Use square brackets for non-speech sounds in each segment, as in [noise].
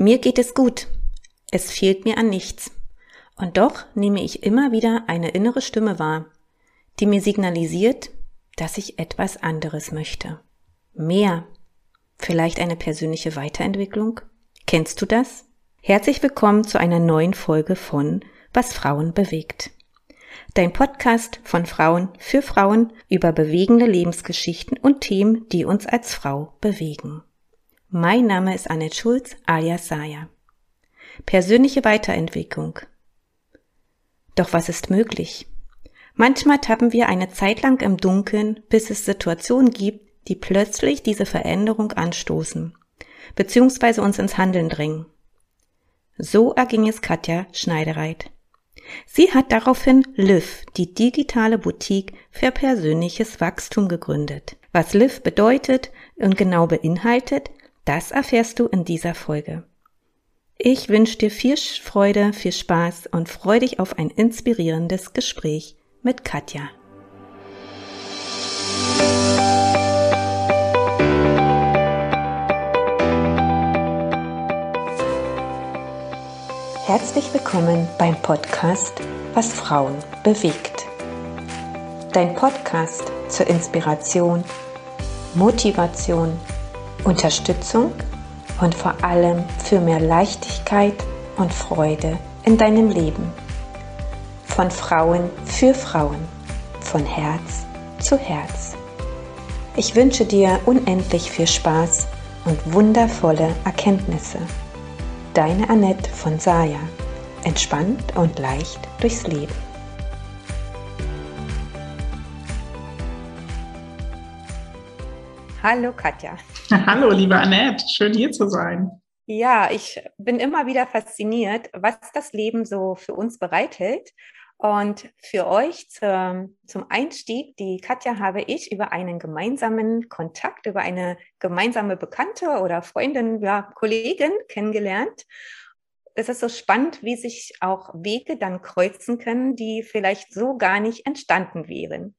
Mir geht es gut. Es fehlt mir an nichts. Und doch nehme ich immer wieder eine innere Stimme wahr, die mir signalisiert, dass ich etwas anderes möchte. Mehr. Vielleicht eine persönliche Weiterentwicklung? Kennst du das? Herzlich willkommen zu einer neuen Folge von Was Frauen bewegt. Dein Podcast von Frauen für Frauen über bewegende Lebensgeschichten und Themen, die uns als Frau bewegen. Mein Name ist Annette Schulz alias Saya. Persönliche Weiterentwicklung. Doch was ist möglich? Manchmal tappen wir eine Zeit lang im Dunkeln, bis es Situationen gibt, die plötzlich diese Veränderung anstoßen, beziehungsweise uns ins Handeln drängen. So erging es Katja Schneidereit. Sie hat daraufhin Liv, die digitale Boutique für persönliches Wachstum gegründet. Was Liv bedeutet und genau beinhaltet, das erfährst du in dieser Folge. Ich wünsche dir viel Freude, viel Spaß und freue dich auf ein inspirierendes Gespräch mit Katja. Herzlich willkommen beim Podcast Was Frauen bewegt. Dein Podcast zur Inspiration, Motivation, Unterstützung und vor allem für mehr Leichtigkeit und Freude in deinem Leben. Von Frauen für Frauen, von Herz zu Herz. Ich wünsche dir unendlich viel Spaß und wundervolle Erkenntnisse. Deine Annette von Saya. Entspannt und leicht durchs Leben. Hallo Katja. [laughs] Hallo, liebe Annette, schön hier zu sein. Ja, ich bin immer wieder fasziniert, was das Leben so für uns bereithält. Und für euch zum, zum Einstieg, die Katja habe ich über einen gemeinsamen Kontakt, über eine gemeinsame Bekannte oder Freundin, ja, Kollegin kennengelernt. Es ist so spannend, wie sich auch Wege dann kreuzen können, die vielleicht so gar nicht entstanden wären.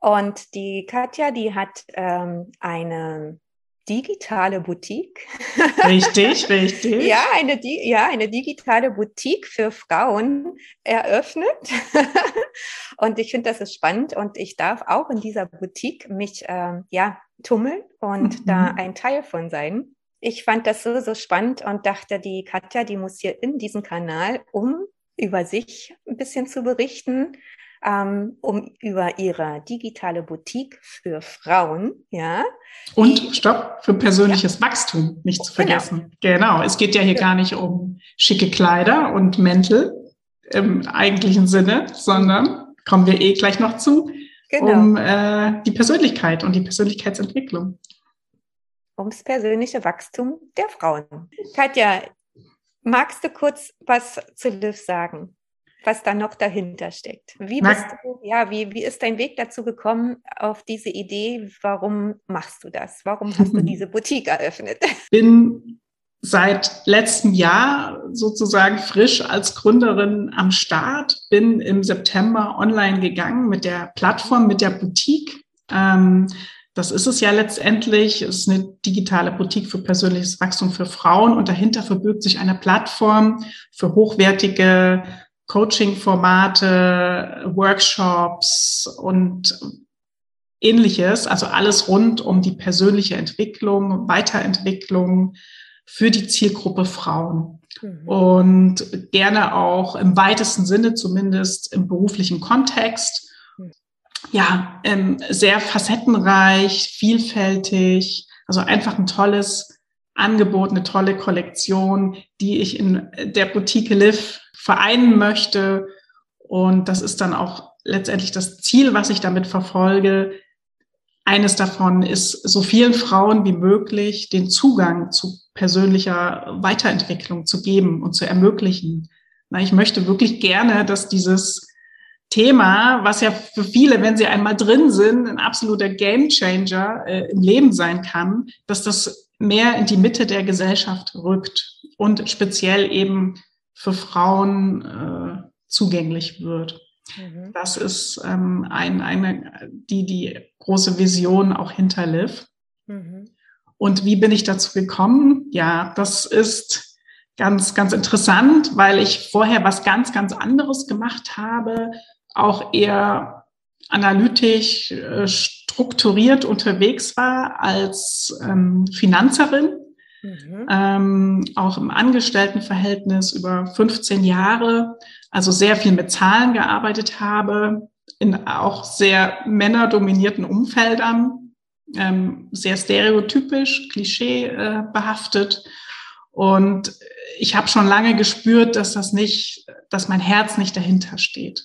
Und die Katja, die hat ähm, eine digitale Boutique. Richtig, [laughs] richtig. ja, eine, ja, eine digitale Boutique für Frauen eröffnet. [laughs] und ich finde, das ist spannend und ich darf auch in dieser Boutique mich ähm, ja, tummeln und mhm. da ein Teil von sein. Ich fand das so, so spannend und dachte, die Katja, die muss hier in diesem Kanal, um über sich ein bisschen zu berichten, ähm, um über ihre digitale Boutique für Frauen, ja. Und stopp, für persönliches ja. Wachstum, nicht zu genau. vergessen. Genau. genau. Es geht ja hier ja. gar nicht um schicke Kleider und Mäntel im eigentlichen Sinne, sondern kommen wir eh gleich noch zu, genau. um äh, die Persönlichkeit und die Persönlichkeitsentwicklung. Ums persönliche Wachstum der Frauen. Katja, magst du kurz was zu Liv sagen? Was da noch dahinter steckt. Wie bist du, ja, wie, wie ist dein Weg dazu gekommen auf diese Idee? Warum machst du das? Warum hast du [laughs] diese Boutique eröffnet? Bin seit letztem Jahr sozusagen frisch als Gründerin am Start, bin im September online gegangen mit der Plattform, mit der Boutique. Ähm, das ist es ja letztendlich. Es ist eine digitale Boutique für persönliches Wachstum für Frauen und dahinter verbirgt sich eine Plattform für hochwertige Coaching-Formate, Workshops und ähnliches, also alles rund um die persönliche Entwicklung, Weiterentwicklung für die Zielgruppe Frauen. Mhm. Und gerne auch im weitesten Sinne, zumindest im beruflichen Kontext. Mhm. Ja, ähm, sehr facettenreich, vielfältig, also einfach ein tolles Angebot, eine tolle Kollektion, die ich in der Boutique Live vereinen möchte. Und das ist dann auch letztendlich das Ziel, was ich damit verfolge. Eines davon ist, so vielen Frauen wie möglich den Zugang zu persönlicher Weiterentwicklung zu geben und zu ermöglichen. Ich möchte wirklich gerne, dass dieses Thema, was ja für viele, wenn sie einmal drin sind, ein absoluter Gamechanger äh, im Leben sein kann, dass das mehr in die Mitte der Gesellschaft rückt und speziell eben für Frauen äh, zugänglich wird. Mhm. Das ist ähm, ein, eine, die, die große Vision auch hinter Liv. Mhm. Und wie bin ich dazu gekommen? Ja, das ist ganz, ganz interessant, weil ich vorher was ganz, ganz anderes gemacht habe, auch eher analytisch äh, strukturiert unterwegs war als ähm, Finanzerin, mhm. ähm, auch im Angestelltenverhältnis über 15 Jahre, also sehr viel mit Zahlen gearbeitet habe, in auch sehr männerdominierten Umfeldern, ähm, sehr stereotypisch, klischee äh, behaftet. Und ich habe schon lange gespürt, dass das nicht, dass mein Herz nicht dahinter steht.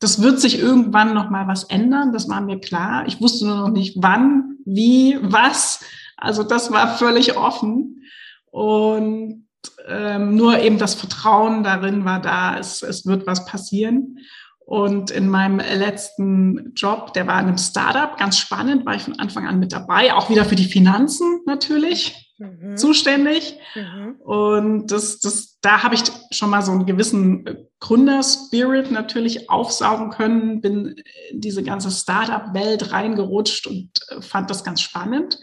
Das wird sich irgendwann noch mal was ändern, das war mir klar. Ich wusste nur noch nicht wann, wie, was. Also das war völlig offen. Und ähm, nur eben das Vertrauen darin war da, es, es wird was passieren. Und in meinem letzten Job, der war in einem Startup, ganz spannend, war ich von Anfang an mit dabei, auch wieder für die Finanzen natürlich mhm. zuständig. Mhm. Und das, das, da habe ich schon mal so einen gewissen Gründerspirit natürlich aufsaugen können, bin in diese ganze Startup-Welt reingerutscht und äh, fand das ganz spannend.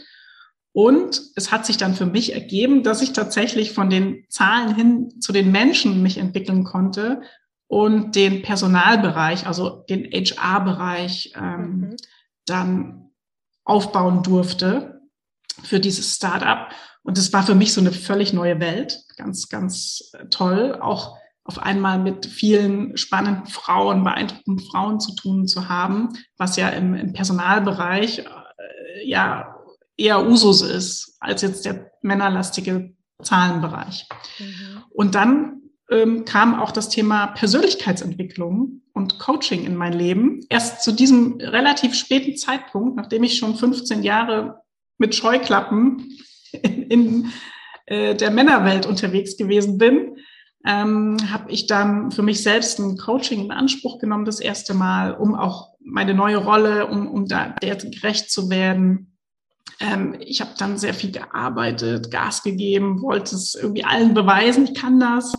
Und es hat sich dann für mich ergeben, dass ich tatsächlich von den Zahlen hin zu den Menschen mich entwickeln konnte und den Personalbereich, also den HR-Bereich ähm, mhm. dann aufbauen durfte für dieses Startup. Und es war für mich so eine völlig neue Welt, ganz, ganz äh, toll, auch auf einmal mit vielen spannenden Frauen, beeindruckenden Frauen zu tun zu haben, was ja im, im Personalbereich äh, ja eher Usus ist als jetzt der männerlastige Zahlenbereich. Mhm. Und dann ähm, kam auch das Thema Persönlichkeitsentwicklung und Coaching in mein Leben. Erst zu diesem relativ späten Zeitpunkt, nachdem ich schon 15 Jahre mit Scheuklappen in, [laughs] in äh, der Männerwelt unterwegs gewesen bin, ähm, habe ich dann für mich selbst ein Coaching in Anspruch genommen, das erste Mal, um auch meine neue Rolle, um, um da gerecht zu werden. Ähm, ich habe dann sehr viel gearbeitet, Gas gegeben, wollte es irgendwie allen beweisen, ich kann das.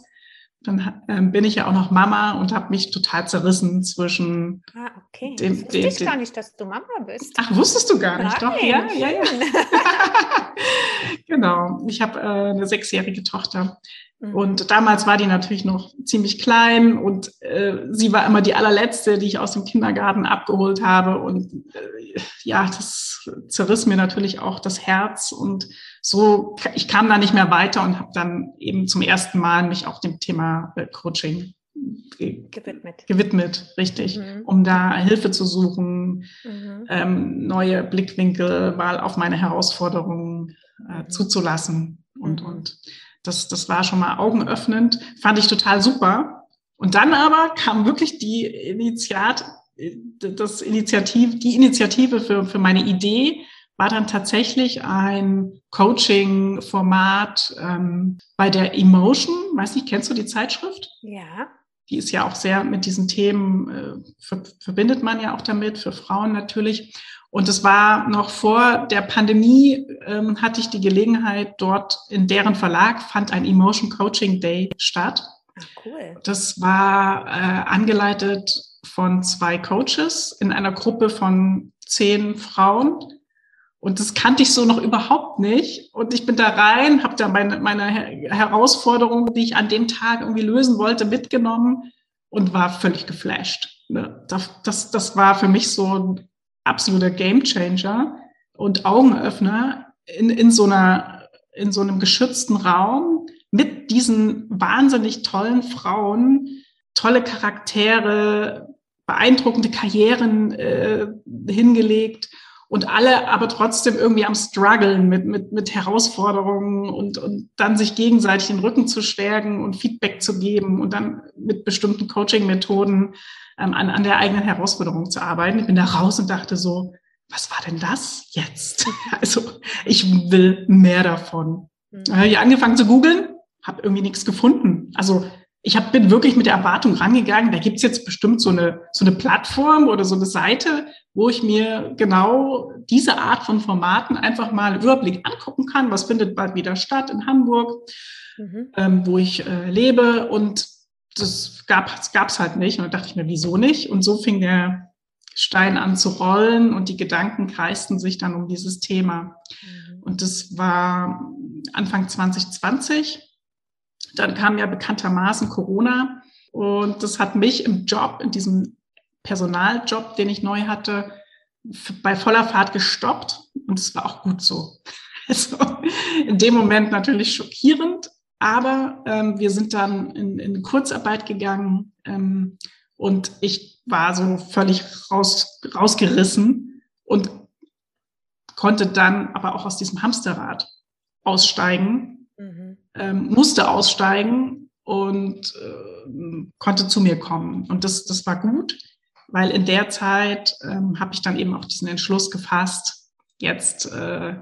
Dann ähm, bin ich ja auch noch Mama und habe mich total zerrissen zwischen. Ah, okay. Dem, das wusste dem, ich dem, gar nicht, dass du Mama bist. Ach, wusstest du gar nicht? Nein, Doch, ja, ja, ja. [laughs] [laughs] genau. Ich habe äh, eine sechsjährige Tochter. Mhm. Und damals war die natürlich noch ziemlich klein und äh, sie war immer die allerletzte, die ich aus dem Kindergarten abgeholt habe. Und äh, ja, das zerriss mir natürlich auch das Herz. Und so, ich kam da nicht mehr weiter und habe dann eben zum ersten Mal mich auch dem Thema äh, Coaching gewidmet. Gewidmet, richtig, mhm. um da Hilfe zu suchen, mhm. ähm, neue Blickwinkel mal auf meine Herausforderungen äh, mhm. zuzulassen und, mhm. und das, das war schon mal augenöffnend, fand ich total super. Und dann aber kam wirklich die Initiat, das Initiativ, die Initiative für, für meine Idee war dann tatsächlich ein Coaching-Format ähm, bei der Emotion. Weiß nicht, kennst du die Zeitschrift? Ja. Die ist ja auch sehr mit diesen Themen, äh, verbindet man ja auch damit, für Frauen natürlich. Und es war noch vor der Pandemie, ähm, hatte ich die Gelegenheit, dort in deren Verlag fand ein Emotion Coaching Day statt. Ach, cool. Das war äh, angeleitet von zwei Coaches in einer Gruppe von zehn Frauen. Und das kannte ich so noch überhaupt nicht. Und ich bin da rein, habe da meine, meine Herausforderungen, die ich an dem Tag irgendwie lösen wollte, mitgenommen und war völlig geflasht. Ne? Das, das, das war für mich so absoluter Gamechanger und Augenöffner in, in so einer, in so einem geschützten Raum mit diesen wahnsinnig tollen Frauen, tolle Charaktere, beeindruckende Karrieren äh, hingelegt und alle aber trotzdem irgendwie am struggeln mit, mit, mit Herausforderungen und, und dann sich gegenseitig den Rücken zu stärken und Feedback zu geben und dann mit bestimmten Coaching-Methoden ähm, an, an der eigenen Herausforderung zu arbeiten. Ich bin da raus und dachte so, was war denn das jetzt? [laughs] Also ich will mehr davon. Mhm. Ich angefangen zu googeln, habe irgendwie nichts gefunden. Also ich hab, bin wirklich mit der Erwartung rangegangen, da gibt's jetzt bestimmt so eine, so eine Plattform oder so eine Seite, wo ich mir genau diese Art von Formaten einfach mal einen Überblick angucken kann. Was findet bald wieder statt in Hamburg, mhm. ähm, wo ich äh, lebe. Und das gab es halt nicht. Und da dachte ich mir, wieso nicht? Und so fing der Stein an zu rollen und die Gedanken kreisten sich dann um dieses Thema. Mhm. Und das war Anfang 2020. Dann kam ja bekanntermaßen Corona und das hat mich im Job, in diesem Personaljob, den ich neu hatte, bei voller Fahrt gestoppt und es war auch gut so. [laughs] Also in dem Moment natürlich schockierend, aber ähm, wir sind dann in, in Kurzarbeit gegangen ähm, und ich war so völlig raus, rausgerissen und konnte dann aber auch aus diesem Hamsterrad aussteigen. Ähm, musste aussteigen und äh, konnte zu mir kommen. Und das, das war gut, weil in der Zeit ähm, habe ich dann eben auch diesen Entschluss gefasst, jetzt äh,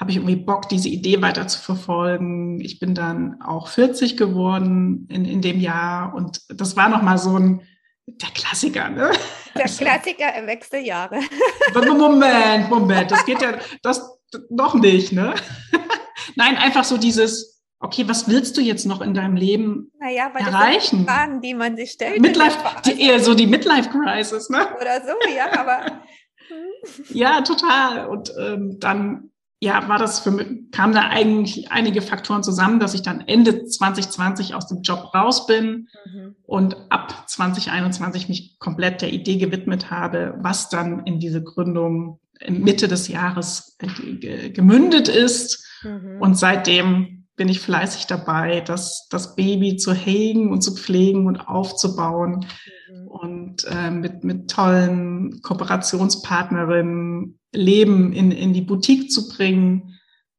habe ich irgendwie Bock, diese Idee weiter zu verfolgen. Ich bin dann auch 40 geworden in, in dem Jahr und das war nochmal so ein, der Klassiker, ne? Der [laughs] Klassiker im Wechseljahre. [laughs] Moment, Moment, das geht ja, das noch nicht, ne? [laughs] Nein, einfach so dieses, okay, was willst du jetzt noch in deinem Leben naja, weil erreichen? Das sind Fragen, die man sich stellt. Midlife, die, eher so die Midlife-Crisis, ne? Oder so, ja, aber. [laughs] ja, total. Und ähm, dann ja, war das für mich, kamen da eigentlich einige Faktoren zusammen, dass ich dann Ende 2020 aus dem Job raus bin mhm. und ab 2021 mich komplett der Idee gewidmet habe, was dann in diese Gründung Mitte des Jahres gemündet ist. Mhm. Und seitdem bin ich fleißig dabei, das, das Baby zu hegen und zu pflegen und aufzubauen mhm. und äh, mit, mit tollen Kooperationspartnerinnen Leben in, in die Boutique zu bringen,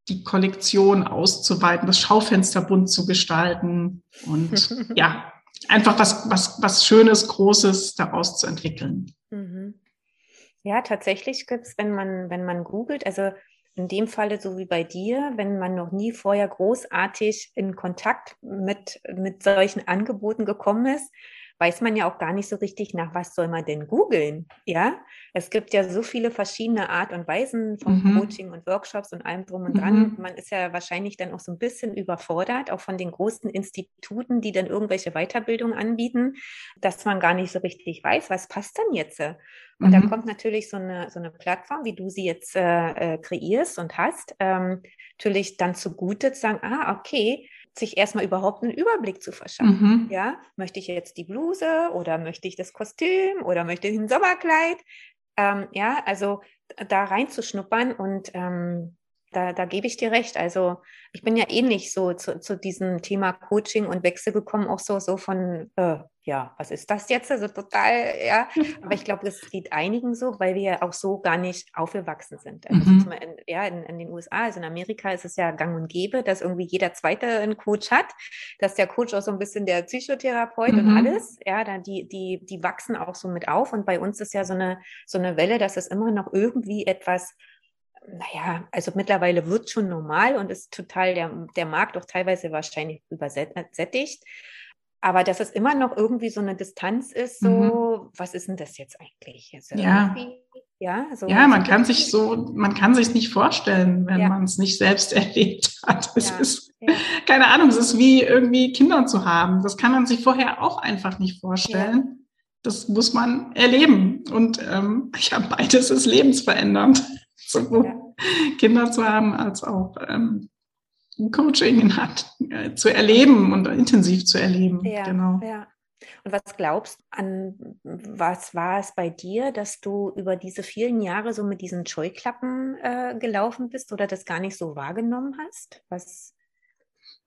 die Kollektion auszuweiten, das Schaufenster bunt zu gestalten und [laughs] ja, einfach was, was, was Schönes, Großes daraus zu entwickeln. Mhm. Ja, tatsächlich gibt es, wenn man, wenn man googelt, also in dem Falle so wie bei dir, wenn man noch nie vorher großartig in Kontakt mit, mit solchen Angeboten gekommen ist, weiß man ja auch gar nicht so richtig, nach was soll man denn googeln. Ja, es gibt ja so viele verschiedene Art und Weisen von mhm. Coaching und Workshops und allem drum und dran. Mhm. Man ist ja wahrscheinlich dann auch so ein bisschen überfordert, auch von den großen Instituten, die dann irgendwelche Weiterbildungen anbieten, dass man gar nicht so richtig weiß, was passt denn jetzt. Und mhm. dann kommt natürlich so eine, so eine Plattform, wie du sie jetzt äh, äh kreierst und hast, ähm, natürlich dann zugute zu sagen, ah, okay, sich erstmal überhaupt einen Überblick zu verschaffen. Mhm. Ja, möchte ich jetzt die Bluse oder möchte ich das Kostüm oder möchte ich ein Sommerkleid? Ähm, ja, also da reinzuschnuppern und ähm, da, da gebe ich dir recht. Also ich bin ja ähnlich so zu, zu diesem Thema Coaching und Wechsel gekommen, auch so, so von, äh, ja, was ist das jetzt? Also total, ja. [laughs] Aber ich glaube, das geht einigen so, weil wir ja auch so gar nicht aufgewachsen sind. Also mhm. in, ja, in, in, den USA, also in Amerika ist es ja gang und gäbe, dass irgendwie jeder Zweite einen Coach hat, dass der Coach auch so ein bisschen der Psychotherapeut mhm. und alles, ja, da die, die, die wachsen auch so mit auf. Und bei uns ist ja so eine, so eine Welle, dass es immer noch irgendwie etwas naja, also mittlerweile wird schon normal und ist total der, der Markt auch teilweise wahrscheinlich übersättigt. Aber dass es immer noch irgendwie so eine Distanz ist, so, mhm. was ist denn das jetzt eigentlich? Also ja. Ja, so ja, man kann sich so, man kann sich nicht vorstellen, wenn ja. man es nicht selbst [laughs] erlebt hat. Es ja. ist, keine Ahnung, es ist wie irgendwie Kinder zu haben. Das kann man sich vorher auch einfach nicht vorstellen. Das muss man erleben. Und ähm, [laughs] ja, beides ist lebensverändernd sowohl ja. Kinder zu haben als auch ähm, Coaching hat, äh, zu erleben und intensiv zu erleben. Ja, genau. Ja. Und was glaubst du an, was war es bei dir, dass du über diese vielen Jahre so mit diesen Scheuklappen äh, gelaufen bist oder das gar nicht so wahrgenommen hast? Was?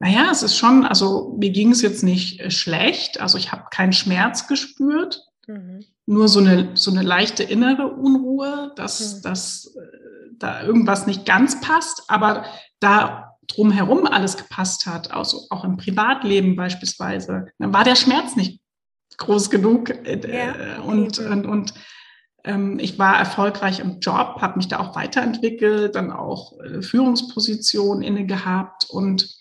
Naja, es ist schon, also mir ging es jetzt nicht äh, schlecht, also ich habe keinen Schmerz gespürt, mhm. nur so eine, so eine leichte innere Unruhe, dass, mhm. dass äh, da irgendwas nicht ganz passt, aber da drumherum alles gepasst hat, also auch im Privatleben beispielsweise, dann war der Schmerz nicht groß genug. Äh, ja, und, und, und ähm, ich war erfolgreich im Job, habe mich da auch weiterentwickelt, dann auch äh, Führungsposition inne gehabt und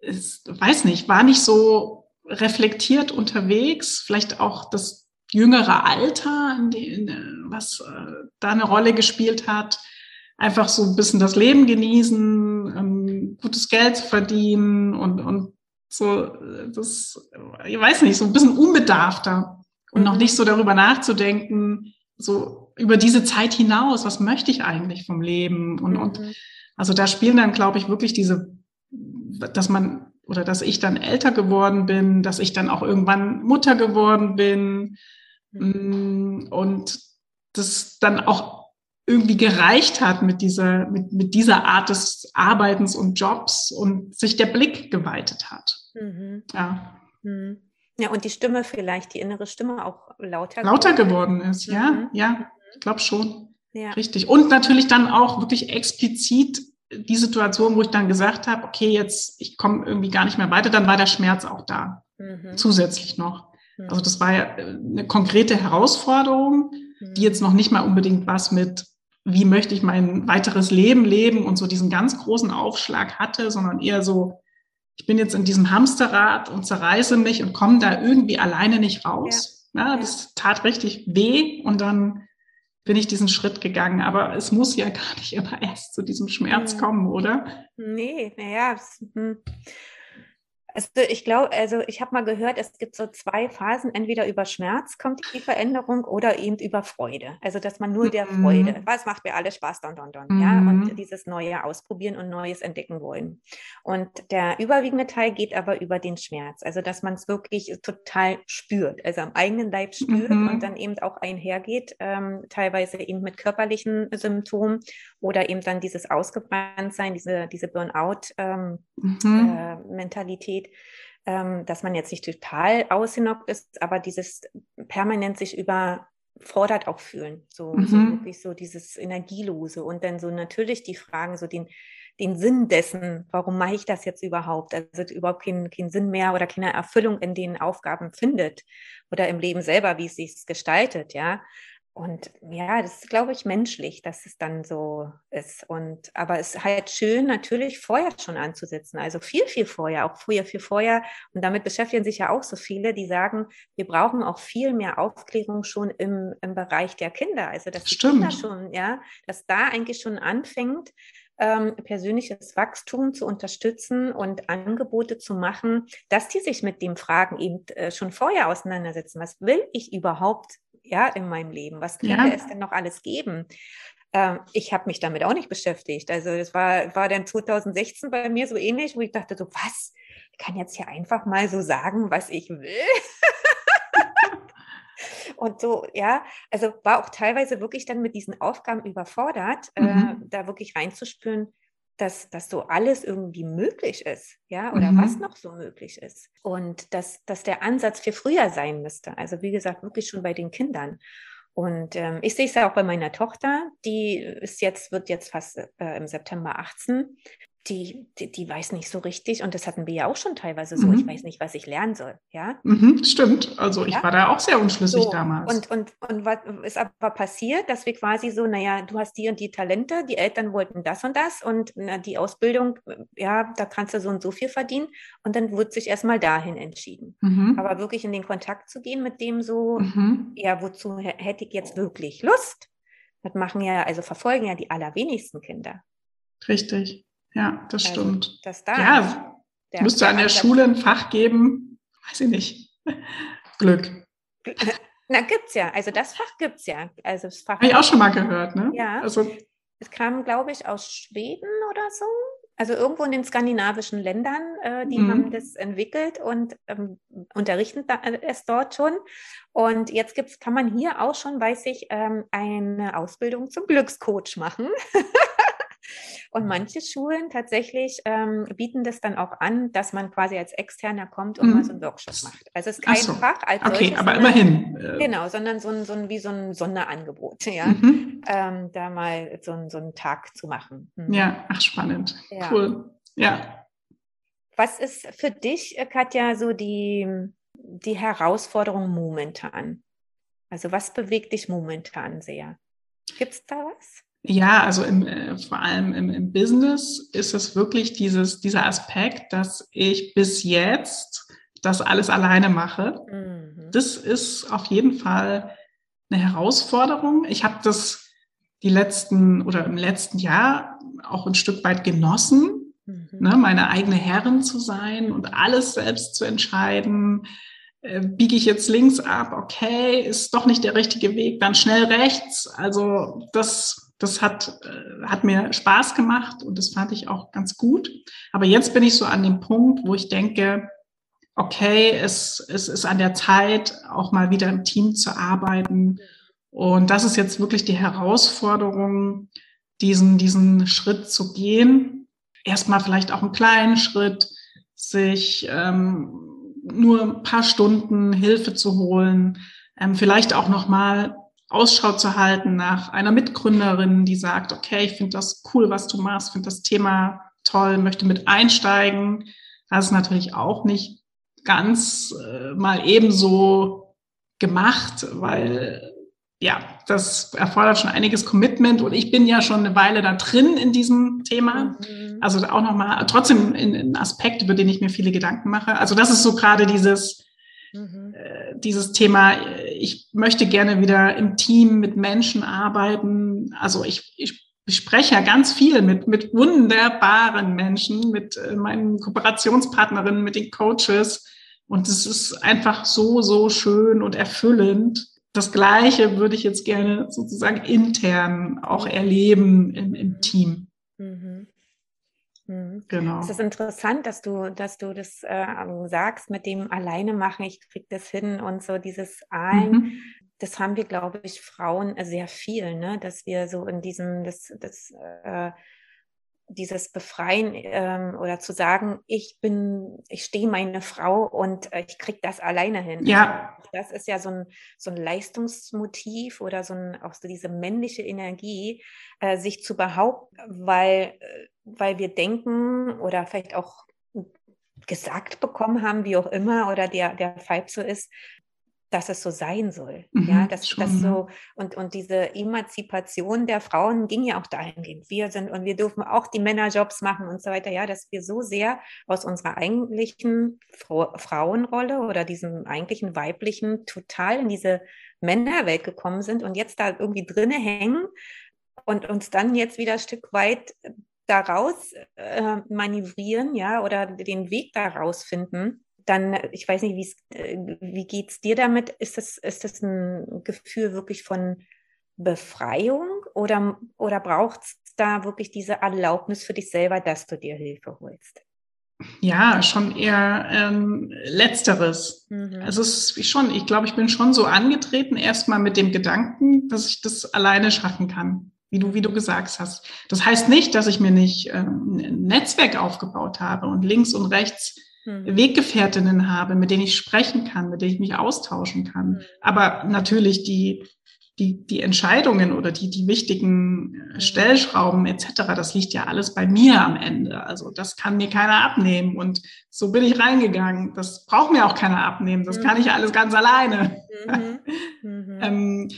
es, weiß nicht, war nicht so reflektiert unterwegs, vielleicht auch das jüngere Alter, in die, in, was äh, da eine Rolle gespielt hat. Einfach so ein bisschen das Leben genießen, ähm, gutes Geld zu verdienen und, und so, das, ich weiß nicht, so ein bisschen unbedarfter und noch mhm. nicht so darüber nachzudenken, so über diese Zeit hinaus, was möchte ich eigentlich vom Leben? Und, mhm. und also da spielen dann, glaube ich, wirklich diese, dass man oder dass ich dann älter geworden bin, dass ich dann auch irgendwann Mutter geworden bin. Und das dann auch irgendwie gereicht hat mit dieser, mit, mit dieser Art des Arbeitens und Jobs und sich der Blick geweitet hat. Mhm. Ja. Mhm. Ja, und die Stimme vielleicht, die innere Stimme auch lauter, lauter geworden, geworden ist. Ja, mhm. ja, ich glaube schon. Ja. Richtig. Und natürlich dann auch wirklich explizit die Situation, wo ich dann gesagt habe, okay, jetzt ich komme irgendwie gar nicht mehr weiter, dann war der Schmerz auch da. Mhm. Zusätzlich noch. Mhm. Also das war ja eine konkrete Herausforderung, die jetzt noch nicht mal unbedingt was mit wie möchte ich mein weiteres Leben leben und so diesen ganz großen Aufschlag hatte, sondern eher so, ich bin jetzt in diesem Hamsterrad und zerreiße mich und komme da irgendwie alleine nicht raus. Ja. ja das tat richtig weh und dann bin ich diesen Schritt gegangen. Aber es muss ja [laughs] gar nicht immer erst zu diesem Schmerz hm. kommen, oder? Nee, naja, hm. Also ich glaube, also ich habe mal gehört, es gibt so zwei Phasen. Entweder über Schmerz kommt die Veränderung oder eben über Freude. Also dass man nur der mhm. Freude, was macht mir alles Spaß, don, don, don, mhm. ja, und mhm. dieses Neue ausprobieren und Neues entdecken wollen. Und der überwiegende Teil geht aber über den Schmerz. Also dass man es wirklich total spürt, also am eigenen Leib spürt mhm. und dann eben auch einhergeht, ähm, teilweise eben mit körperlichen Symptomen oder eben dann dieses Ausgebranntsein, diese, diese Burnout-Mentalität. Ähm, mhm. äh, ähm, dass man jetzt nicht total ausgenockt ist, aber dieses permanent sich überfordert auch fühlen. So, mhm. so wirklich so dieses Energielose. Und dann so natürlich die Fragen, so den, den Sinn dessen, warum mache ich das jetzt überhaupt? Also überhaupt keinen kein Sinn mehr oder keine Erfüllung in den Aufgaben findet oder im Leben selber, wie es sich gestaltet, ja. Und ja, das ist, glaube ich, menschlich, dass es dann so ist. Und aber es ist halt schön, natürlich vorher schon anzusetzen. Also viel, viel vorher, auch früher, viel vorher. Und damit beschäftigen sich ja auch so viele, die sagen, wir brauchen auch viel mehr Aufklärung schon im, im Bereich der Kinder. Also dass die Kinder schon, ja, dass da eigentlich schon anfängt, ähm, persönliches Wachstum zu unterstützen und Angebote zu machen, dass die sich mit den Fragen eben äh, schon vorher auseinandersetzen. Was will ich überhaupt ja, in meinem Leben? Was könnte ja. es denn noch alles geben? Ähm, ich habe mich damit auch nicht beschäftigt. Also es war, war dann 2016 bei mir so ähnlich, wo ich dachte so, was? Ich kann jetzt hier einfach mal so sagen, was ich will. [laughs] Und so, ja, also war auch teilweise wirklich dann mit diesen Aufgaben überfordert, äh, mhm. äh, da wirklich reinzuspüren, dass, dass so alles irgendwie möglich ist, ja, oder mhm. was noch so möglich ist. Und dass, dass der Ansatz für früher sein müsste. Also wie gesagt, wirklich schon bei den Kindern. Und ähm, ich sehe es ja auch bei meiner Tochter, die ist jetzt, wird jetzt fast äh, im September 18 die, die, die, weiß nicht so richtig, und das hatten wir ja auch schon teilweise so, mhm. ich weiß nicht, was ich lernen soll, ja? Mhm, stimmt, also ich ja? war da auch sehr unschlüssig so, damals. Und, und, und was ist aber passiert, dass wir quasi so, naja, du hast die und die Talente, die Eltern wollten das und das und na, die Ausbildung, ja, da kannst du so und so viel verdienen und dann wird sich erstmal dahin entschieden. Mhm. Aber wirklich in den Kontakt zu gehen mit dem so, mhm. ja, wozu hätte ich jetzt wirklich Lust? Das machen ja, also verfolgen ja die allerwenigsten Kinder. Richtig. Ja, das also, stimmt. Das da ja, der, müsste an der Schule ein Fach geben, weiß ich nicht. [laughs] Glück. Na, gibt's ja. Also das Fach gibt's ja. Also das Fach. Habe ich auch schon mal gehört, ne? Ja. Also, es kam, glaube ich, aus Schweden oder so. Also irgendwo in den skandinavischen Ländern, äh, die mhm. haben das entwickelt und ähm, unterrichten da, äh, es dort schon. Und jetzt gibt's, kann man hier auch schon, weiß ich, ähm, eine Ausbildung zum Glückscoach machen. [laughs] Und mhm. manche Schulen tatsächlich ähm, bieten das dann auch an, dass man quasi als Externer kommt und mhm. mal so einen Workshop macht. Also es ist kein so. Fach als Okay, solches, aber sondern, immerhin. Äh, genau, sondern so ein, so ein, wie so ein Sonderangebot, [laughs] ja. Mhm. Ähm, da mal so, ein, so einen Tag zu machen. Mhm. Ja, ach spannend. Ja. Cool. Ja. Was ist für dich, äh, Katja, so die, die Herausforderung momentan? Also was bewegt dich momentan sehr? Gibt es da was? Ja, also im, äh, vor allem im, im, Business ist es wirklich dieses, dieser Aspekt, dass ich bis jetzt das alles alleine mache. Mhm. Das ist auf jeden Fall eine Herausforderung. Ich habe das die letzten oder im letzten Jahr auch ein Stück weit genossen, mhm. ne, meine eigene Herrin zu sein und alles selbst zu entscheiden. Äh, biege ich jetzt links ab? Okay, ist doch nicht der richtige Weg, dann schnell rechts. Also das Das hat, äh, hat mir Spaß gemacht und das fand ich auch ganz gut. Aber jetzt bin ich so an dem Punkt, wo ich denke, okay, es, es ist an der Zeit, auch mal wieder im Team zu arbeiten. Und das ist jetzt wirklich die Herausforderung, diesen, diesen Schritt zu gehen. Erstmal vielleicht auch einen kleinen Schritt, sich ähm, nur ein paar Stunden Hilfe zu holen, ähm, vielleicht auch nochmal Ausschau zu halten nach einer Mitgründerin, die sagt, okay, ich finde das cool, was du machst, finde das Thema toll, möchte mit einsteigen. Das ist natürlich auch nicht ganz äh, mal ebenso gemacht, weil ja, das erfordert schon einiges Commitment und ich bin ja schon eine Weile da drin in diesem Thema. Mhm. Also auch nochmal, trotzdem ein Aspekt, über den ich mir viele Gedanken mache. Also das ist so gerade dieses, mhm. äh, dieses Thema, ich möchte gerne wieder im Team mit Menschen arbeiten. Also ich, ich spreche ja ganz viel mit, mit wunderbaren Menschen, mit äh, meinen Kooperationspartnerinnen, mit den Coaches. Und es ist einfach so, so schön und erfüllend. Das Gleiche würde ich jetzt gerne sozusagen intern auch erleben im, im Team. Mhm. Mhm. Genau. Es ist interessant, dass du, dass du das äh, sagst mit dem alleine machen, ich krieg das hin und so dieses ein. Mhm. Das haben wir, glaube ich, Frauen sehr viel, ne? dass wir so in diesem, das, das äh, dieses Befreien ähm, oder zu sagen, ich bin, ich stehe meine Frau und äh, ich kriege das alleine hin. Ja. Also das ist ja so ein, so ein Leistungsmotiv oder so ein, auch so diese männliche Energie, äh, sich zu behaupten, weil, äh, weil wir denken oder vielleicht auch gesagt bekommen haben, wie auch immer, oder der, der Vibe so ist, dass es so sein soll. Mhm, ja, dass das so und, und diese Emanzipation der Frauen ging ja auch dahingehend. Wir sind und wir dürfen auch die Männerjobs machen und so weiter. Ja, dass wir so sehr aus unserer eigentlichen Frauenrolle oder diesem eigentlichen weiblichen total in diese Männerwelt gekommen sind und jetzt da irgendwie drinne hängen und uns dann jetzt wieder ein Stück weit daraus äh, manövrieren, ja, oder den Weg daraus finden dann, ich weiß nicht, äh, wie geht es dir damit? Ist das, ist das ein Gefühl wirklich von Befreiung oder, oder braucht es da wirklich diese Erlaubnis für dich selber, dass du dir Hilfe holst? Ja, schon eher ähm, letzteres. Mhm. Also es ist schon, ich glaube, ich bin schon so angetreten, erstmal mit dem Gedanken, dass ich das alleine schaffen kann, wie du, wie du gesagt hast. Das heißt nicht, dass ich mir nicht ähm, ein Netzwerk aufgebaut habe und links und rechts mhm. Weggefährtinnen habe, mit denen ich sprechen kann, mit denen ich mich austauschen kann. Mhm. Aber natürlich die, die, die Entscheidungen oder die, die wichtigen äh, mhm. Stellschrauben etc., das liegt ja alles bei mir am Ende. Also das kann mir keiner abnehmen. Und so bin ich reingegangen. Das braucht mir auch keiner abnehmen. Das kann ich alles ganz alleine. Mhm. [laughs] Mhm. ähm,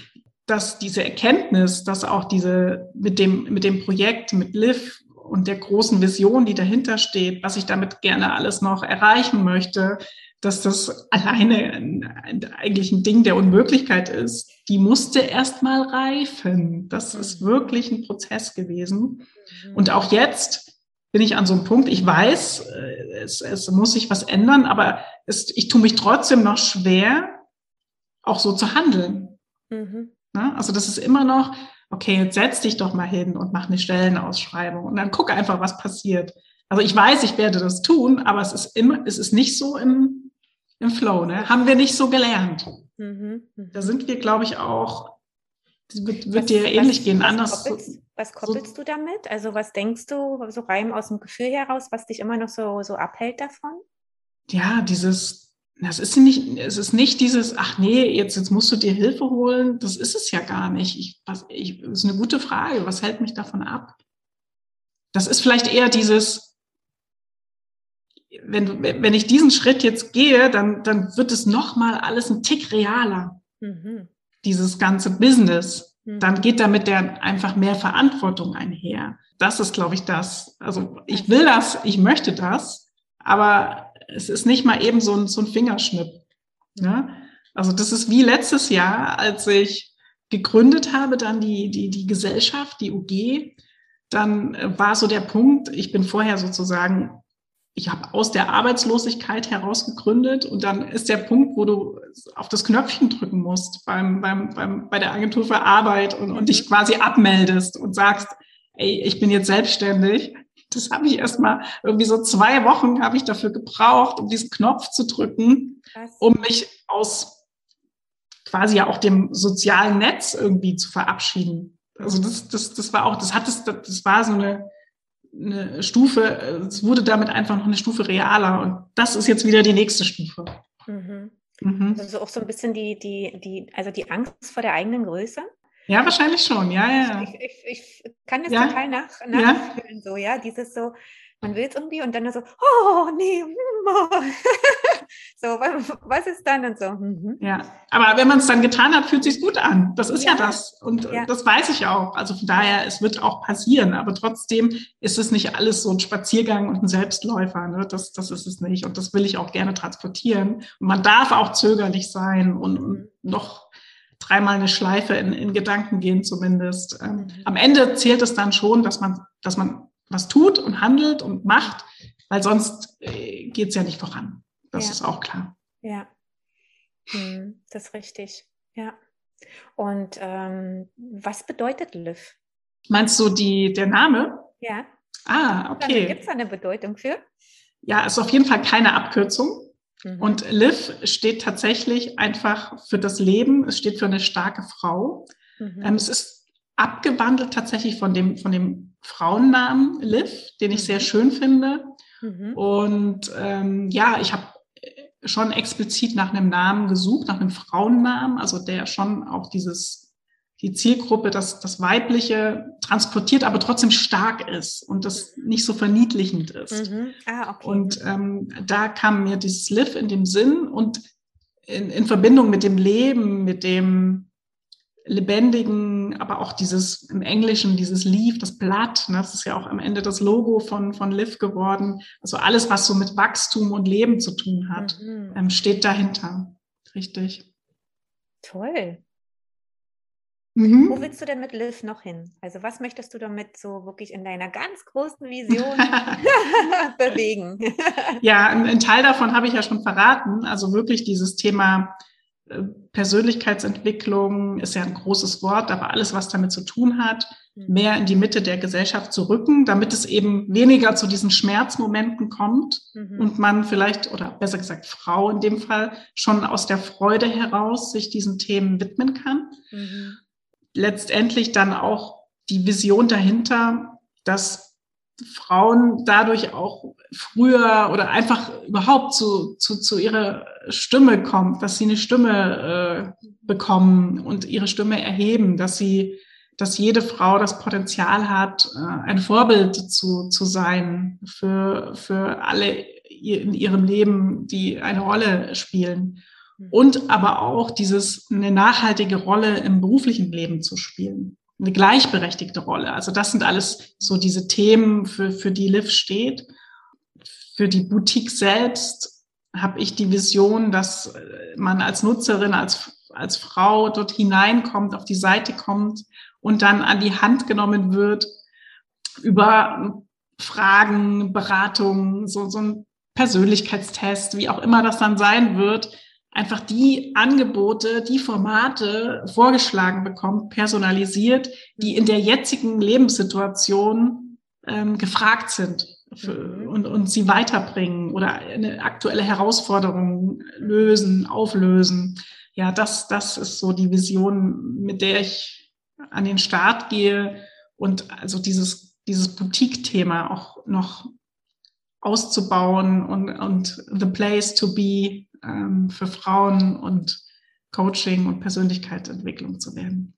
dass diese Erkenntnis, dass auch diese mit dem, mit dem Projekt, mit Liv und der großen Vision, die dahinter steht, was ich damit gerne alles noch erreichen möchte, dass das alleine ein, eigentlich ein Ding der Unmöglichkeit ist, die musste erst mal reifen. Das ist mhm. wirklich ein Prozess gewesen. Mhm. Und auch jetzt bin ich an so einem Punkt, ich weiß, äh, es, es muss sich was ändern, aber es, ich tue mich trotzdem noch schwer, auch so zu handeln. Mhm. Also das ist immer noch, okay, jetzt setz dich doch mal hin und mach eine Stellenausschreibung und dann gucke einfach, was passiert. Also ich weiß, ich werde das tun, aber es ist immer, es ist nicht so im, im Flow, ne? Haben wir nicht so gelernt. Mhm, mh. Da sind wir, glaube ich, auch, wird, wird was, dir ähnlich was, gehen. Was Anders. Koppelst, was koppelst so, du damit? Also was denkst du so rein aus dem Gefühl heraus, was dich immer noch so, so abhält davon? Ja, dieses das ist nicht, es ist nicht dieses, ach nee, jetzt, jetzt musst du dir Hilfe holen. Das ist es ja gar nicht. Ich, was, ich, das ist eine gute Frage. Was hält mich davon ab? Das ist vielleicht eher dieses, wenn, wenn ich diesen Schritt jetzt gehe, dann, dann wird es nochmal alles ein Tick realer. Mhm. Dieses ganze Business. Mhm. Dann geht damit der einfach mehr Verantwortung einher. Das ist, glaube ich, das. Also ich will das, ich möchte das, aber es ist nicht mal eben so ein, so ein Fingerschnipp. Ja? Also das ist wie letztes Jahr, als ich gegründet habe, dann die, die, die Gesellschaft, die UG, dann war so der Punkt, ich bin vorher sozusagen ich habe aus der Arbeitslosigkeit heraus gegründet und dann ist der Punkt, wo du auf das Knöpfchen drücken musst beim, beim, beim, bei der Agentur für Arbeit und, und dich quasi abmeldest und sagst, ey, ich bin jetzt selbstständig. Das habe ich erst mal irgendwie so zwei Wochen habe ich dafür gebraucht, um diesen Knopf zu drücken, Krass. um mich aus quasi ja auch dem sozialen Netz irgendwie zu verabschieden. Also das, das, das war auch, das hat es, das war so eine eine Stufe, es wurde damit einfach noch eine Stufe realer und das ist jetzt wieder die nächste Stufe. Mhm. Mhm. Also auch so ein bisschen die, die, die, also die Angst vor der eigenen Größe. Ja, wahrscheinlich schon, ja, ja. Ich, ich, ich kann das ja. total nach, nachfühlen, ja. so, ja, dieses so, man will es irgendwie und dann so, oh nee, [laughs] so, was ist dann und so. Mhm. Ja, aber wenn man es dann getan hat, fühlt sich gut an. Das ist ja, ja das und das weiß ich auch. Also von daher, es wird auch passieren, aber trotzdem ist es nicht alles so ein Spaziergang und ein Selbstläufer. Ne? Das, das ist es nicht und das will ich auch gerne transportieren. Und man darf auch zögerlich sein und, und mhm. noch dreimal eine Schleife in, in Gedanken gehen zumindest. Ähm, mhm. Am Ende zählt es dann schon, dass man, dass man was tut und handelt und macht, weil sonst äh, geht es ja nicht voran. Das ja. ist auch klar. Ja, hm, das ist richtig. Ja. Und ähm, was bedeutet Liv? Meinst du die, der Name? Ja. Ah, okay. Gibt es eine Bedeutung für? Ja, ist auf jeden Fall keine Abkürzung. Mhm. Und Liv steht tatsächlich einfach für das Leben. Es steht für eine starke Frau. Mhm. Ähm, es ist abgewandelt tatsächlich von dem, von dem Frauennamen Liv, den ich mhm. sehr schön finde. Mhm. Und ähm, ja, ich habe schon explizit nach einem Namen gesucht, nach einem Frauennamen, also der schon auch dieses die Zielgruppe, das, das Weibliche transportiert, aber trotzdem stark ist und das nicht so verniedlichend ist. Mhm. Ah, okay. Und ähm, da kam mir dieses Liv in dem Sinn und in, in Verbindung mit dem Leben, mit dem lebendigen, aber auch dieses im Englischen, dieses Leaf, das Blatt, ne, das ist ja auch am Ende das Logo von, von Liv geworden. Also alles, was so mit Wachstum und Leben zu tun hat, mhm. ähm, steht dahinter. Richtig. Toll. Mhm. Wo willst du denn mit Liv noch hin? Also was möchtest du damit so wirklich in deiner ganz großen Vision [laughs] bewegen? ja, ein Teil davon habe ich ja schon verraten. Also wirklich dieses Thema Persönlichkeitsentwicklung ist ja ein großes Wort, aber alles, was damit zu tun hat, mhm. mehr in die Mitte der Gesellschaft zu rücken, damit es eben weniger zu diesen Schmerzmomenten kommt mhm. und man vielleicht, oder besser gesagt Frau in dem Fall, schon aus der Freude heraus sich diesen Themen widmen kann. Mhm. Letztendlich dann auch die Vision dahinter, dass Frauen dadurch auch früher oder einfach überhaupt zu, zu, zu ihrer Stimme kommt, dass sie eine Stimme äh, bekommen und ihre Stimme erheben, dass sie, dass jede Frau das Potenzial hat, äh, ein Vorbild zu, zu sein für, für alle in ihrem Leben, die eine Rolle spielen. Mhm. Und aber auch dieses, eine nachhaltige Rolle im beruflichen Leben zu spielen eine gleichberechtigte Rolle. Also das sind alles so diese Themen, für, für die Liv steht. Für die Boutique selbst habe ich die Vision, dass man als Nutzerin, als, als Frau dort hineinkommt, auf die Seite kommt und dann an die Hand genommen wird über Fragen, Beratungen, so, so ein Persönlichkeitstest, wie auch immer das dann sein wird, einfach die Angebote, die Formate vorgeschlagen bekommt, personalisiert, die in der jetzigen Lebenssituation ähm, gefragt sind für, mhm. und, und sie weiterbringen oder eine aktuelle Herausforderung lösen, auflösen. Ja, das, das ist so die Vision, mit der ich an den Start gehe und also dieses, dieses Boutique-Thema auch noch auszubauen und, und the place to be ähm, für Frauen und Coaching und Persönlichkeitsentwicklung zu werden.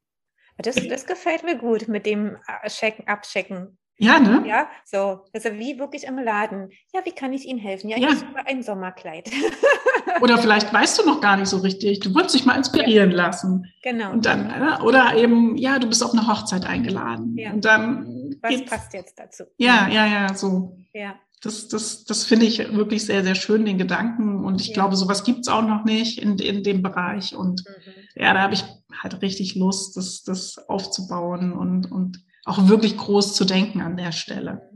Das, das gefällt mir gut mit dem äh, Checken, Abchecken. Ja, ne? Ja, so. Also wie wirklich im Laden. Ja, wie kann ich Ihnen helfen? Ja, ja. ich suche ein Sommerkleid. [laughs] oder vielleicht weißt du noch gar nicht so richtig. Du wolltest dich mal inspirieren lassen. Genau. Und dann, ne? oder eben, ja, du bist auf eine Hochzeit eingeladen. Ja. Und dann. Was passt jetzt dazu? Ja, ja, ja, so. Ja das, das, das finde ich wirklich sehr, sehr schön, den Gedanken. Und ich ja. glaube, sowas gibt's auch noch nicht in, in dem Bereich. Und mhm. ja, da habe ich halt richtig Lust, das, das aufzubauen und, und auch wirklich groß zu denken an der Stelle.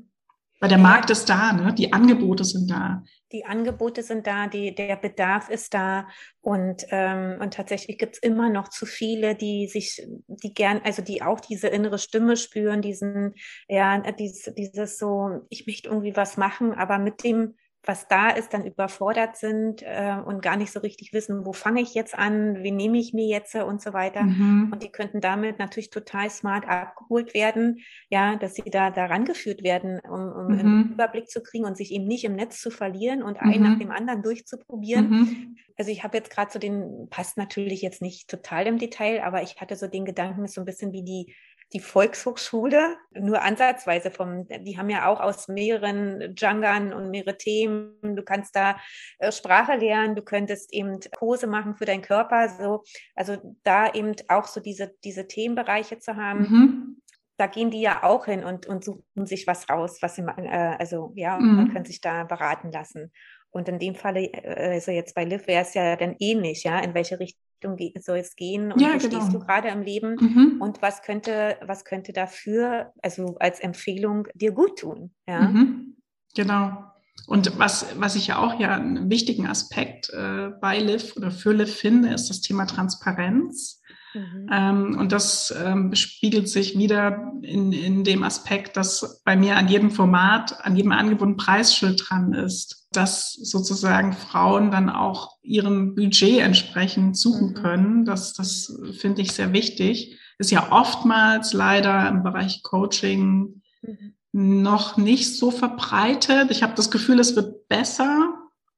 Weil der Markt ist da, ne? die Angebote sind da. Die Angebote sind da, die, der Bedarf ist da. Und, ähm, und tatsächlich gibt es immer noch zu viele, die sich, die gern, also die auch diese innere Stimme spüren, diesen, ja, dieses, dieses so, ich möchte irgendwie was machen, aber mit dem was da ist, dann überfordert sind äh, und gar nicht so richtig wissen, wo fange ich jetzt an, wie nehme ich mir jetzt und so weiter. Mhm. Und die könnten damit natürlich total smart abgeholt werden, ja, dass sie da daran geführt werden, um, um mhm. einen Überblick zu kriegen und sich eben nicht im Netz zu verlieren und mhm. einen nach dem anderen durchzuprobieren. Mhm. Also ich habe jetzt gerade so den, passt natürlich jetzt nicht total im Detail, aber ich hatte so den Gedanken, ist so ein bisschen wie die die Volkshochschule, nur ansatzweise vom, die haben ja auch aus mehreren Jungern und mehrere Themen. Du kannst da äh, Sprache lernen, du könntest eben Kurse machen für deinen Körper, so. Also da eben auch so diese, diese Themenbereiche zu haben. Mhm. Da gehen die ja auch hin und, und suchen sich was raus, was sie, äh, also ja, mhm. man kann sich da beraten lassen. Und in dem Falle, äh, also jetzt bei Liv wäre es ja dann ähnlich, ja, in welche Richtung Richtung soll es gehen und ja, wo genau. stehst du gerade im Leben mhm. und was könnte, was könnte dafür, also als Empfehlung dir gut tun. Ja? Mhm. Genau. Und was, was ich ja auch ja einen wichtigen Aspekt äh, bei Liv oder für Liv finde, ist das Thema Transparenz. Mhm. Ähm, und das ähm, spiegelt sich wieder in, in dem Aspekt, dass bei mir an jedem Format, an jedem Angebot ein Preisschild dran ist, dass sozusagen Frauen dann auch ihrem Budget entsprechend suchen mhm. können. Das, das finde ich sehr wichtig. Ist ja oftmals leider im Bereich Coaching mhm. noch nicht so verbreitet. Ich habe das Gefühl, es wird besser,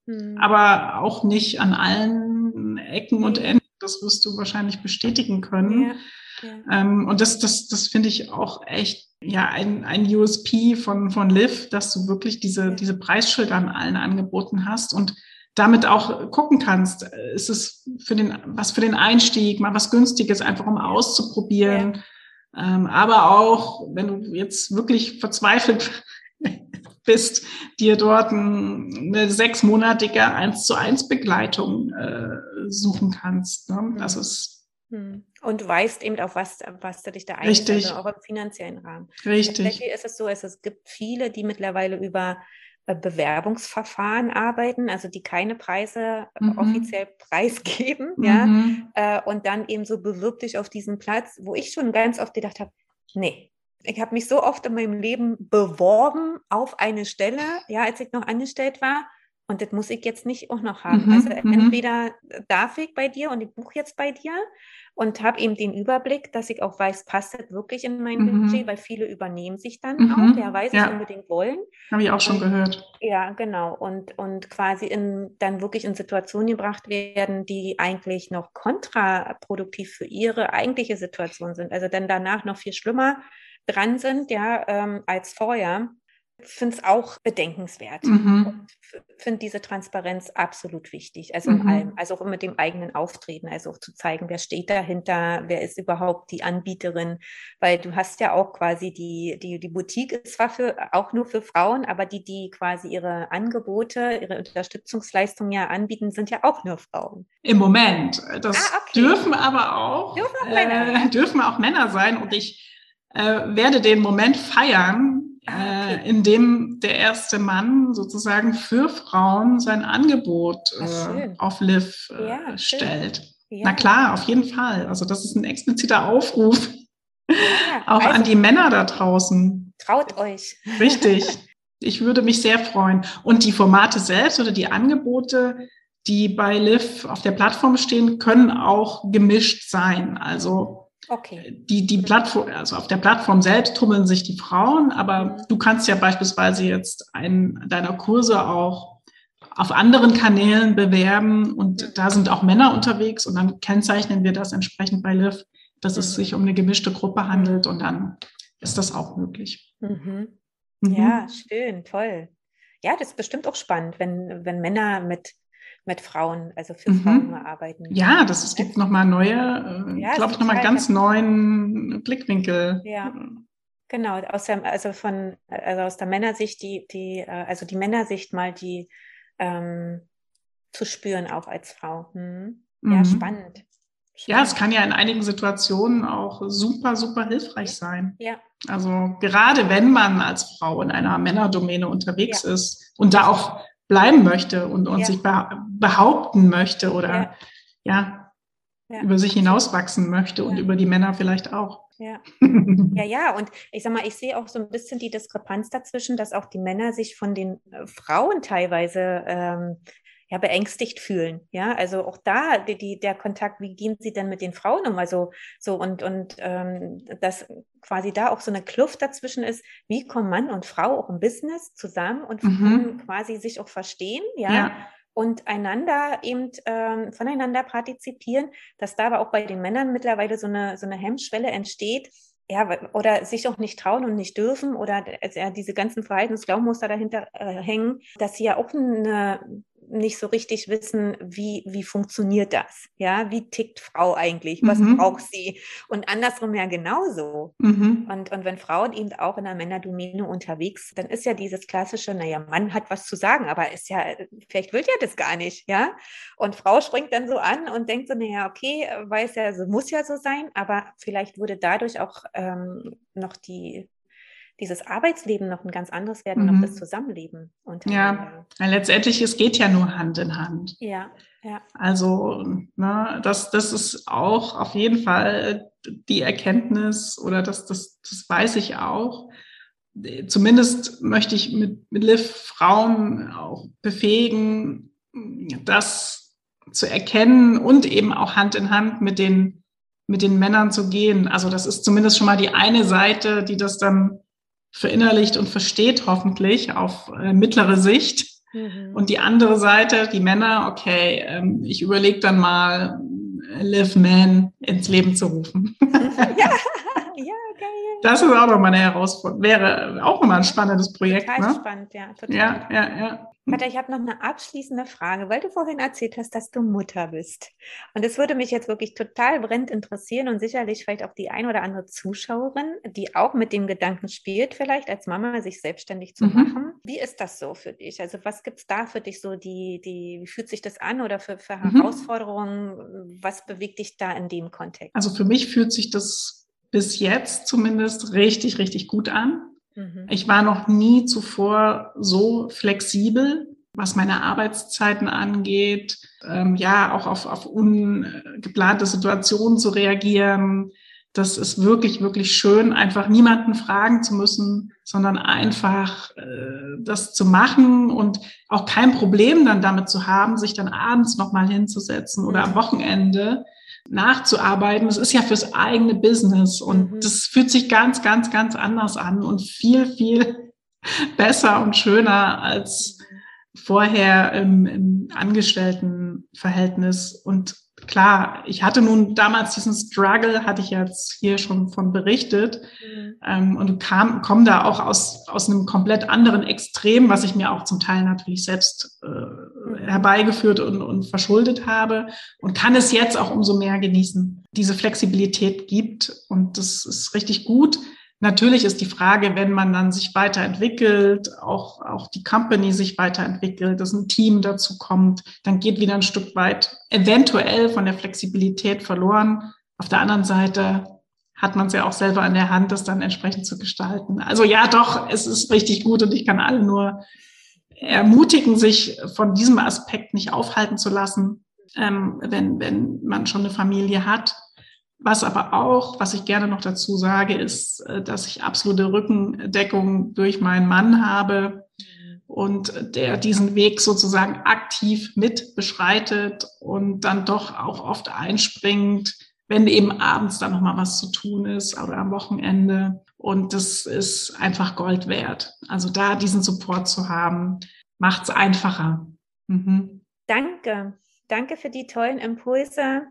mhm. aber auch nicht an allen Ecken und Enden das wirst du wahrscheinlich bestätigen können. Ja, ja. Ähm, und das, das, das finde ich auch echt ja ein, ein USP von, von Liv, dass du wirklich diese, diese Preisschilder an allen Angeboten hast und damit auch gucken kannst, ist es für den, was für den Einstieg, mal was Günstiges, einfach um auszuprobieren. Ja. Ähm, aber auch, wenn du jetzt wirklich verzweifelt [laughs] bist, dir dort eine sechsmonatige eins zu eins Begleitung äh, suchen kannst. Ne? Mhm. Das ist hm. Und weißt eben auch, was, was du dich da einstellst, also auch im finanziellen Rahmen. Richtig. Tatsächlich ist es so, es gibt viele, die mittlerweile über äh, Bewerbungsverfahren arbeiten, also die keine Preise mhm. offiziell [laughs] preisgeben, mhm. ja, äh, und dann eben so bewirb dich auf diesen Platz, wo ich schon ganz oft gedacht habe, nee, ich habe mich so oft in meinem Leben beworben auf eine Stelle, ja, als ich noch angestellt war. Und das muss ich jetzt nicht auch noch haben. Mhm, also mhm. entweder darf ich bei dir und ich buche jetzt bei dir und habe eben den Überblick, dass ich auch weiß, passt das wirklich in mein mhm. Budget, weil viele übernehmen sich dann mhm. auch, weil sie ja. unbedingt wollen. Habe ich auch schon und, gehört. Ja, genau. Und, und quasi in, dann wirklich in Situationen gebracht werden, die eigentlich noch kontraproduktiv für ihre eigentliche Situation sind. Also dann danach noch viel schlimmer dran sind, ja, ähm, als vorher, finde es auch bedenkenswert. Mhm. Und finde diese Transparenz absolut wichtig. Also mhm. in allem, also auch mit dem eigenen Auftreten, also auch zu zeigen, wer steht dahinter, wer ist überhaupt die Anbieterin, weil du hast ja auch quasi die, die, die Boutique ist zwar für, auch nur für Frauen, aber die, die quasi ihre Angebote, ihre Unterstützungsleistungen ja anbieten, sind ja auch nur Frauen. Im Moment. Das ah, okay. dürfen aber auch, dürfen auch, Männer. Äh, [laughs] dürfen auch Männer sein und ich äh, werde den Moment feiern, okay. äh, in dem der erste Mann sozusagen für Frauen sein Angebot äh, auf Liv äh, ja, stellt. Ja. Na klar, auf jeden Fall. Also das ist ein expliziter Aufruf ja, [laughs] auch also, an die Männer da draußen. Traut euch. Richtig. [laughs] Ich würde mich sehr freuen. Und die Formate selbst oder die Angebote, die bei Liv auf der Plattform stehen, können auch gemischt sein. Also Okay. Die, die Plattform, also auf der Plattform selbst tummeln sich die Frauen, aber mhm. du kannst ja beispielsweise jetzt einen deiner Kurse auch auf anderen Kanälen bewerben und mhm. da sind auch Männer unterwegs und dann kennzeichnen wir das entsprechend bei Liv, dass mhm. es sich um eine gemischte Gruppe handelt und dann ist das auch möglich. Mhm. mhm. Ja, schön, toll. Ja, das ist bestimmt auch spannend, wenn, wenn Männer mit mit Frauen, also für mhm. Frauen nur arbeiten. Ja, das es gibt nochmal neue, äh, ja, glaube ich, nochmal ganz neuen Blickwinkel. Ja. Genau, aus der, also von, also aus der Männersicht, die, die, äh, also die Männersicht mal die ähm, zu spüren, auch als Frau. Hm. Ja, mhm. spannend. ja, es kann ja in einigen Situationen auch super, super hilfreich sein. Ja. Also gerade wenn man als Frau in einer Männerdomäne unterwegs ja. ist und da auch bleiben möchte und, und ja. sich behaupten möchte oder ja, ja, über sich hinauswachsen möchte und über die Männer vielleicht auch. Ja. [laughs] ja, ja, und ich sag mal, ich sehe auch so ein bisschen die Diskrepanz dazwischen, dass auch die Männer sich von den äh, Frauen teilweise ähm, ja, beängstigt fühlen. Ja, also auch da die, die, der Kontakt, wie gehen sie denn mit den Frauen um? Also so und, und ähm, dass quasi da auch so eine Kluft dazwischen ist, wie kommen Mann und Frau auch im Business zusammen und mhm. quasi sich auch verstehen, ja. ja. Und einander eben ähm, voneinander partizipieren, dass da aber auch bei den Männern mittlerweile so eine, so eine Hemmschwelle entsteht, ja, oder sich auch nicht trauen und nicht dürfen oder äh, diese ganzen Verhaltensglaubmuster dahinter äh, hängen, dass sie ja auch eine nicht so richtig wissen, wie, wie funktioniert das? Ja, wie tickt Frau eigentlich? Was mhm. braucht sie? Und andersrum ja genauso. Mhm. Und, und wenn Frauen eben auch in der Männerdomäne unterwegs, dann ist ja dieses klassische, naja, Mann hat was zu sagen, aber ist ja, vielleicht will ja das gar nicht, ja? Und Frau springt dann so an und denkt so, naja, okay, weiß ja, so muss ja so sein, aber vielleicht wurde dadurch auch ähm, noch die dieses Arbeitsleben noch ein ganz anderes werden, mhm. noch das Zusammenleben. Ja. ja, letztendlich, es geht ja nur Hand in Hand. Ja, ja. Also, ne, das, das ist auch auf jeden Fall die Erkenntnis oder das, das, das weiß ich auch. Zumindest möchte ich mit, mit Liv Frauen auch befähigen, das zu erkennen und eben auch Hand in Hand mit den, mit den Männern zu gehen. Also das ist zumindest schon mal die eine Seite, die das dann verinnerlicht und versteht hoffentlich auf äh, mittlere Sicht. Mhm. Und die andere Seite, die Männer, okay, ähm, ich überlege dann mal, Live Man ins Leben zu rufen. [laughs] [laughs] ja, ja, geil. Das ist auch nochmal eine Herausforderung, wäre auch nochmal ein spannendes Projekt. Total ne? spannend, ja. Total. Ja, ja, ja. Katja, ich habe noch eine abschließende Frage, weil du vorhin erzählt hast, dass du Mutter bist. Und es würde mich jetzt wirklich total brennend interessieren und sicherlich vielleicht auch die ein oder andere Zuschauerin, die auch mit dem Gedanken spielt, vielleicht als Mama sich selbstständig zu mhm. machen. Wie ist das so für dich? Also was gibt es da für dich so, die, die, wie fühlt sich das an oder für, für mhm. Herausforderungen? Was bewegt dich da in dem Kontext? Also für mich fühlt sich das bis jetzt zumindest richtig, richtig gut an. Mhm. Ich war noch nie zuvor so flexibel, was meine Arbeitszeiten angeht, ähm, ja, auch auf, auf ungeplante Situationen zu reagieren. Das ist wirklich, wirklich schön, einfach niemanden fragen zu müssen, sondern einfach äh, das zu machen und auch kein Problem dann damit zu haben, sich dann abends nochmal hinzusetzen oder am Wochenende nachzuarbeiten. Das ist ja fürs eigene Business und mhm. das fühlt sich ganz, ganz, ganz anders an und viel, viel [laughs] besser und schöner als vorher im, im Angestelltenverhältnis. Und klar, ich hatte nun damals diesen Struggle, hatte ich jetzt hier schon von berichtet, mhm. ähm, und kam, komme da auch aus, aus einem komplett anderen Extrem, was ich mir auch zum Teil natürlich selbst äh. Herbeigeführt und, und verschuldet habe und kann es jetzt auch umso mehr genießen. Diese Flexibilität gibt und das ist richtig gut. Natürlich ist die Frage, wenn man dann sich weiterentwickelt, auch, auch die Company sich weiterentwickelt, dass ein Team dazu kommt, dann geht wieder ein Stück weit eventuell von der Flexibilität verloren. Auf der anderen Seite hat man es ja auch selber in der Hand, das dann entsprechend zu gestalten. Also ja, doch, es ist richtig gut und ich kann alle nur ermutigen, sich von diesem Aspekt nicht aufhalten zu lassen, ähm, wenn, wenn man schon eine Familie hat was aber auch, was ich gerne noch dazu sage, ist, äh, dass ich absolute Rückendeckung durch meinen Mann habe und der diesen Weg sozusagen aktiv mit beschreitet und dann doch auch oft einspringt, wenn eben abends dann nochmal was zu tun ist oder am Wochenende. Und das ist einfach Gold wert. Also da diesen Support zu haben, macht es einfacher. Mhm. Danke. Danke für die tollen Impulse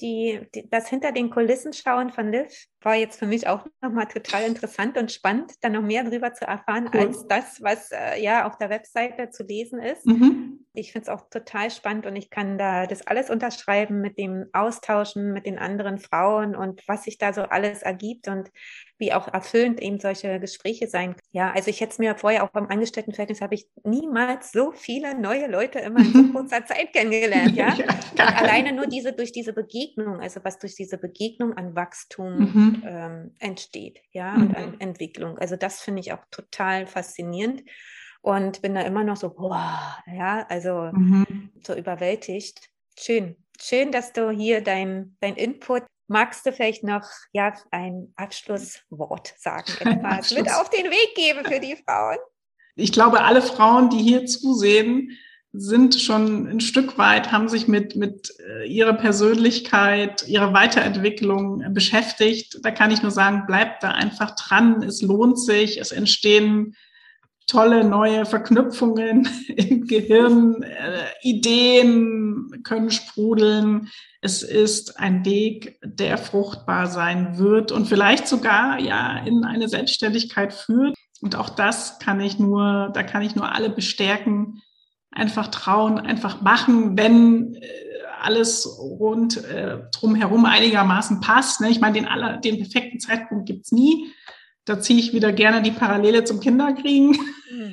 die, die, das hinter den Kulissen schauen von Liv. War jetzt für mich auch nochmal total interessant und spannend, da noch mehr drüber zu erfahren, cool. als das, was äh, ja auf der Webseite zu lesen ist. Mhm. Ich finde es auch total spannend und ich kann da das alles unterschreiben mit dem Austauschen mit den anderen Frauen und was sich da so alles ergibt und wie auch erfüllend eben solche Gespräche sein. Ja, also ich hätte es mir vorher auch beim Angestelltenverhältnis habe ich niemals so viele neue Leute immer in so [laughs] kurzer Zeit kennengelernt, ja. ja alleine nur diese durch diese Begegnung, also was durch diese Begegnung an Wachstum mhm. Ähm, entsteht, ja, mhm. und an Entwicklung. Also das finde ich auch total faszinierend und bin da immer noch so, boah, ja, also mhm. so überwältigt. Schön, schön, dass du hier dein, dein Input Magst du vielleicht noch ja, ein Abschlusswort sagen, etwas mit auf den Weg geben für die Frauen? Ich glaube, alle Frauen, die hier zusehen, sind schon ein Stück weit, haben sich mit, mit äh, ihrer Persönlichkeit, ihrer Weiterentwicklung beschäftigt. Da kann ich nur sagen, bleibt da einfach dran. Es lohnt sich. Es entstehen tolle neue Verknüpfungen [laughs] im Gehirn, äh, Ideen können sprudeln. Es ist ein Weg, der fruchtbar sein wird und vielleicht sogar ja in eine Selbstständigkeit führt. Und auch das kann ich nur, da kann ich nur alle bestärken, einfach trauen, einfach machen, wenn äh, alles rund äh, drumherum einigermaßen passt. Ne? Ich meine, den, aller, den perfekten Zeitpunkt gibt's nie. Da ziehe ich wieder gerne die Parallele zum Kinderkriegen. Mhm.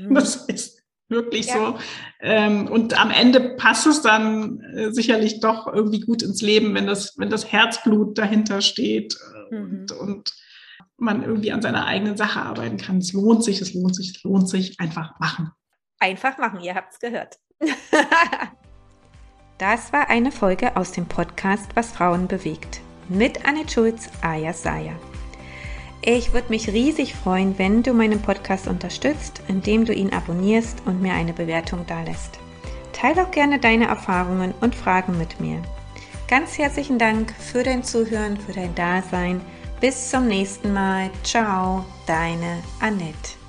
[laughs] Das ist wirklich ja. so. Ähm, und am Ende passt es dann äh, sicherlich doch irgendwie gut ins Leben, wenn das, wenn das Herzblut dahinter steht äh, mhm. und, und man irgendwie an seiner eigenen Sache arbeiten kann. Es lohnt sich, es lohnt sich, es lohnt sich. Einfach machen. Einfach machen, ihr habt es gehört. [laughs] das war eine Folge aus dem Podcast Was Frauen bewegt. Mit Anne Schulz, Aya Saya. Ich würde mich riesig freuen, wenn du meinen Podcast unterstützt, indem du ihn abonnierst und mir eine Bewertung dalässt. Teile auch gerne deine Erfahrungen und Fragen mit mir. Ganz herzlichen Dank für dein Zuhören, für dein Dasein. Bis zum nächsten Mal. Ciao, deine Annette.